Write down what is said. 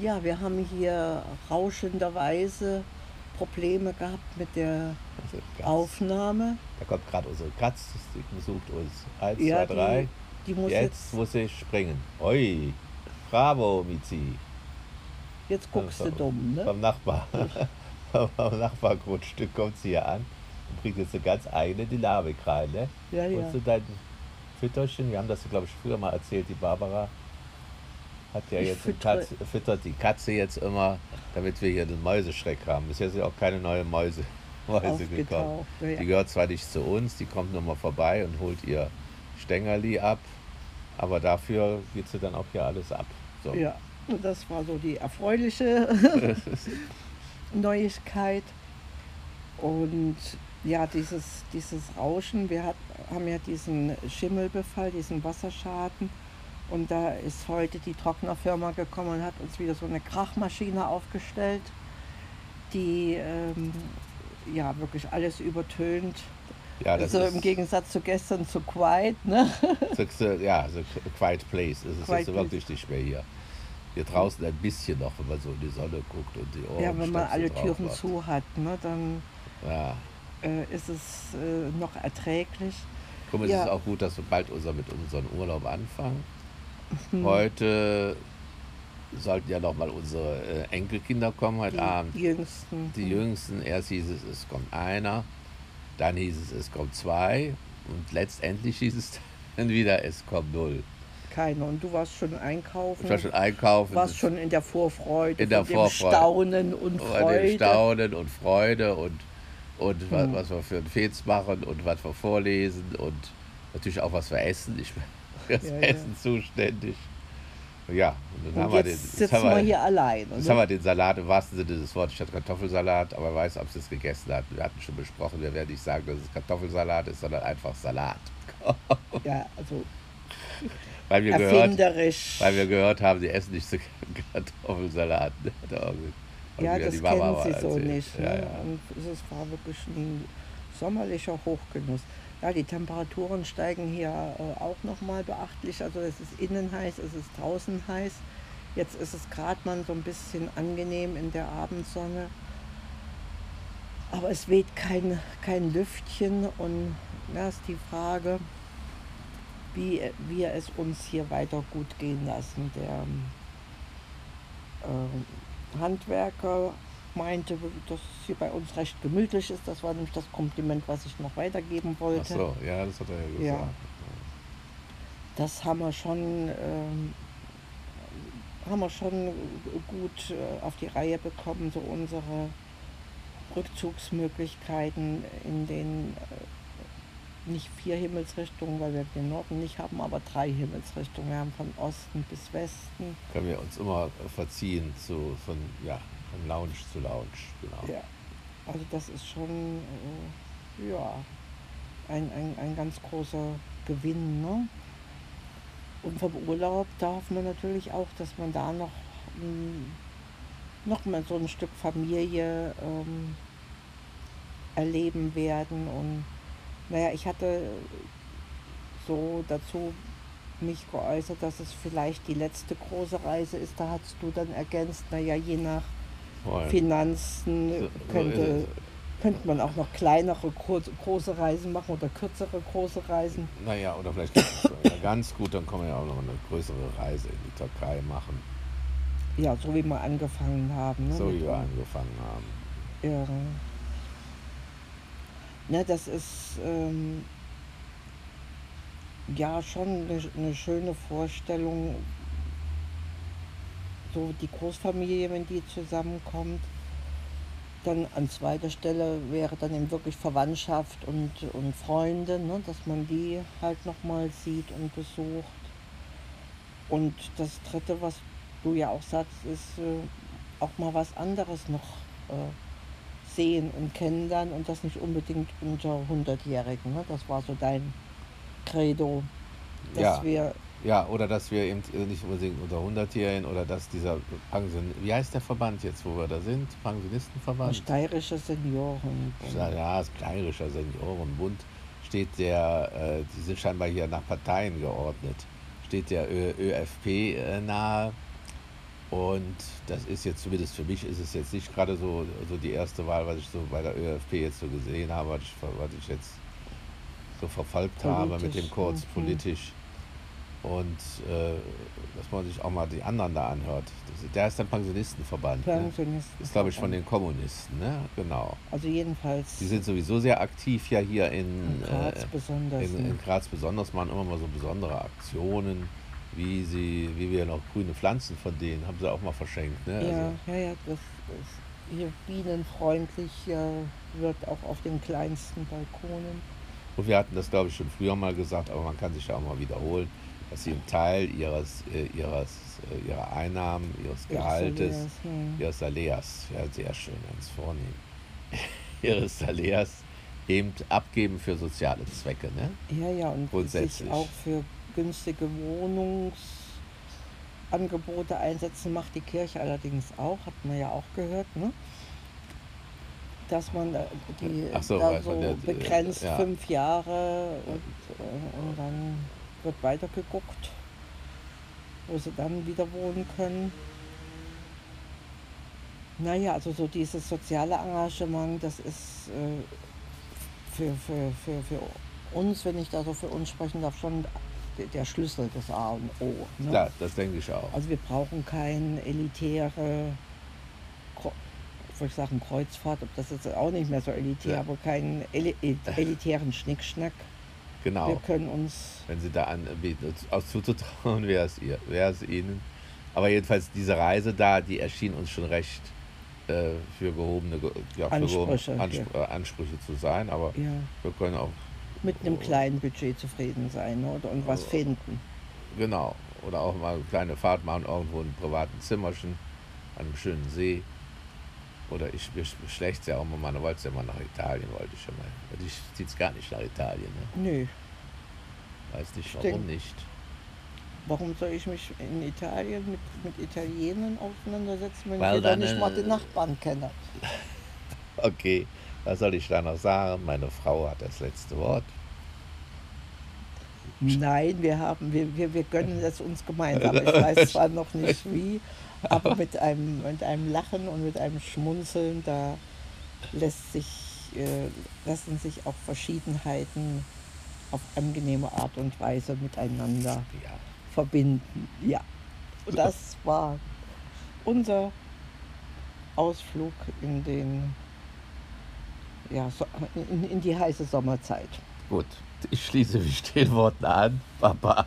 Ja, wir haben hier rauschenderweise Probleme gehabt mit der Also. Aufnahme. Da kommt gerade unsere Katz, die besucht uns. Eins, Ja, zwei, drei. Die, die muss jetzt, jetzt, muss ich springen. Oi, bravo, Mizi. jetzt guckst du Vom- dumm, ne? Vom Nachbar. vom Nachbargrundstück kommt sie hier an und bringt jetzt eine ganz eigene Dynamik rein. Ne? Ja, ja. Und zu deinen Fütterchen, wir haben das, glaube ich, früher mal erzählt, die Barbara hat ja Ich jetzt füttere- Katze, füttert die Katze jetzt immer, damit wir hier den Mäuseschreck haben. Bisher sind auch keine neuen Mäuse, Mäuse gekommen. Ja, Die ja. gehört zwar nicht zu uns, die kommt nur mal vorbei und holt ihr Stängerli ab, aber dafür geht sie dann auch hier alles ab. So. ja, das war so die erfreuliche Neuigkeit. Und ja, dieses, dieses Rauschen, wir hat, haben ja diesen Schimmelbefall, diesen Wasserschaden. Und da ist heute die Trocknerfirma gekommen und hat uns wieder so eine Krachmaschine aufgestellt, die ähm, ja wirklich alles übertönt. Ja, also im Gegensatz zu gestern zu Quiet, ne? ja, so Quiet Place. Es ist Quiet jetzt wirklich nicht mehr hier. Hier draußen ein bisschen noch, wenn man so in die Sonne guckt und die Ohren Ja, wenn man alle Türen macht. zu hat, ne, dann Ja. äh, ist es äh, noch erträglich. Guck mal, es Ja. ist auch gut, dass wir bald unser, mit unserem Urlaub anfangen. Hm. Heute sollten ja noch mal unsere äh, Enkelkinder kommen heute Die Abend. jüngsten. Die Jüngsten, erst hieß es, es kommt einer, dann hieß es, es kommt zwei und letztendlich hieß es dann wieder, es kommt null. Keine. Und du warst schon einkaufen. Ich war schon einkaufen. warst schon in der Vorfreude. In der Vorfreude. Dem Staunen und Freude. Staunen und Freude und, und Hm. was wir für ein Fets machen und was wir vorlesen und natürlich auch was wir essen. Ich bin für das Ja, ja. Essen zuständig. Ja, und dann Und haben wir den, sitzen haben wir wir, hier allein. jetzt ne? haben wir den Salat im wahrsten Sinne des Wortes statt Kartoffelsalat, aber weiß, ob sie es gegessen hat. Wir hatten schon besprochen, wir werden nicht sagen, dass es Kartoffelsalat ist, sondern einfach Salat. Ja, also Weil wir, gehört, weil wir gehört haben, sie essen nicht so Kartoffelsalat. Irgendwie- ja, das die Mama kennen sie so erzählt. nicht. Ne? Ja, ja. Und es war wirklich ein sommerlicher Hochgenuss. Ja, die Temperaturen steigen hier äh, auch nochmal beachtlich. Also es ist innen heiß, es ist draußen heiß. Jetzt ist es gerade mal so ein bisschen angenehm in der Abendsonne. Aber es weht kein, kein Lüftchen und da ist die Frage, wie wir es uns hier weiter gut gehen lassen. Der ähm, Handwerker meinte, dass es hier bei uns recht gemütlich ist. Das war nämlich das Kompliment, was ich noch weitergeben Ach wollte. so, ja, das hat er ja gesagt. Ja. Das haben wir schon, ähm, haben wir schon gut äh, auf die Reihe bekommen, so unsere Rückzugsmöglichkeiten in den äh, nicht vier Himmelsrichtungen, weil wir den Norden nicht haben, aber drei Himmelsrichtungen. Wir haben von Osten bis Westen. Können wir uns immer verziehen zu, von, ja, von Lounge zu Lounge. Genau. Ja, also das ist schon äh, ja, ein, ein, ein ganz großer Gewinn. Ne? Und vom Urlaub darf man natürlich auch, dass man da noch, mh, noch mal so ein Stück Familie ähm, erleben werden. Und naja, ich hatte so dazu mich geäußert, dass es vielleicht die letzte große Reise ist. Da hast du dann ergänzt, naja, je nach Voll. Finanzen könnte, könnte man auch noch kleinere, kurz, große Reisen machen oder kürzere große Reisen. Naja, oder vielleicht ganz gut, dann können wir ja auch noch eine größere Reise in die Türkei machen, Ja, so wie wir angefangen haben. Ne? so wie wir angefangen haben. Ja. Ne, das ist ähm, ja schon eine, eine schöne Vorstellung, so die Großfamilie, wenn die zusammenkommt. Dann an zweiter Stelle wäre dann eben wirklich Verwandtschaft und, und Freunde, ne, dass man die halt nochmal sieht und besucht. Und das dritte, was du ja auch sagst, ist äh, auch mal was anderes noch äh, sehen und kennenlernen und das nicht unbedingt unter 100-Jährigen. Ne? Das war so dein Credo, dass Ja. wir Ja, oder dass wir eben nicht unbedingt unter 100-Jährigen oder dass dieser Pension, wie heißt der Verband jetzt, wo wir da sind? Pensionistenverband? steirische Senioren. Ja, Steirischer Seniorenbund steht der, äh, die sind scheinbar hier nach Parteien geordnet, steht der Ö ÖFP äh, nahe. Und das ist jetzt, zumindest für mich, ist es jetzt nicht gerade so, so die erste Wahl, was ich so bei der ÖFP jetzt so gesehen habe, was ich, was ich jetzt so verfolgt habe mit dem Kurz mhm. politisch. Und äh, dass man sich auch mal die anderen da anhört. Das, der ist ein Pensionistenverband. Ne? Pensionisten. Ist, glaube ich, von den Kommunisten, ne? Genau. Also jedenfalls Die sind sowieso sehr aktiv ja hier in, in Graz äh, besonders. in, ne? in Graz besonders machen immer mal so besondere Aktionen, wie sie, wie wir noch grüne Pflanzen von denen haben sie auch mal verschenkt. Ne? ja, Also, ja, ja, das ist hier bienenfreundlich äh, wird auch auf den kleinsten Balkonen. und wir hatten das, glaube ich, schon früher mal gesagt, aber man kann sich ja auch mal wiederholen, dass sie einen Teil ihres, äh, ihres, äh, ihrer Einnahmen, ihres Gehaltes, Ihres Saleas, ja sehr schön, ganz vornehm, ihres Saleas eben abgeben für soziale Zwecke. Ne? Ja, ja, und sich Grundsätzlich. auch für günstige Wohnungsangebote einsetzen macht die Kirche allerdings auch, hat man ja auch gehört, ne? Dass man äh, die so, so der- begrenzt ja. fünf Jahre und, äh, und dann wird weitergeguckt, wo sie dann wieder wohnen können. Naja, also so dieses soziale Engagement, das ist äh, für, für, für, für uns, wenn ich da so für uns sprechen darf, schon der- Schlüssel des A und O. Ne? Klar, das denke ich auch. Also wir brauchen keine elitäre, ich sagen Kreuzfahrt, ob das jetzt auch nicht mehr so elitär, Ja. aber keinen eli el- elitären Schnickschnack. Wir Genau. können uns, Wenn sie da anbieten, aus zuzutrauen, wäre es ihr, wäre es ihnen. Aber jedenfalls diese Reise da, die erschien uns schon recht äh, für gehobene Ge- ja, für Ansprüche, Anspr äh, Ansprüche zu sein. Aber ja, wir können auch, mit einem kleinen Budget zufrieden sein oder, und was finden. genau, oder auch mal eine kleine Fahrt machen, irgendwo in einem privaten Zimmerchen an einem schönen See. Oder ich schlecht ja auch mal, man wollte ja mal nach Italien, wollte ich ja mal. Aber dich zieht es gar nicht nach Italien, ne? Nö, Weiß nicht, Ich warum denk- nicht. warum soll ich mich in Italien mit, mit Italienern auseinandersetzen, wenn Weil ich da dann, nicht mal den Nachbarn kenne? Okay, was soll ich da noch sagen? Meine Frau hat das letzte Wort. Nein, wir haben, wir, wir, wir gönnen es uns gemeinsam. Ich weiß zwar noch nicht wie, aber mit einem, mit einem Lachen und mit einem Schmunzeln, da lässt sich, äh, lassen sich auch Verschiedenheiten auf angenehme Art und Weise miteinander Ja. verbinden. Ja, und das war unser Ausflug in den ja, in, in die heiße Sommerzeit. Gut, ich schließe mich den Worten an. Baba.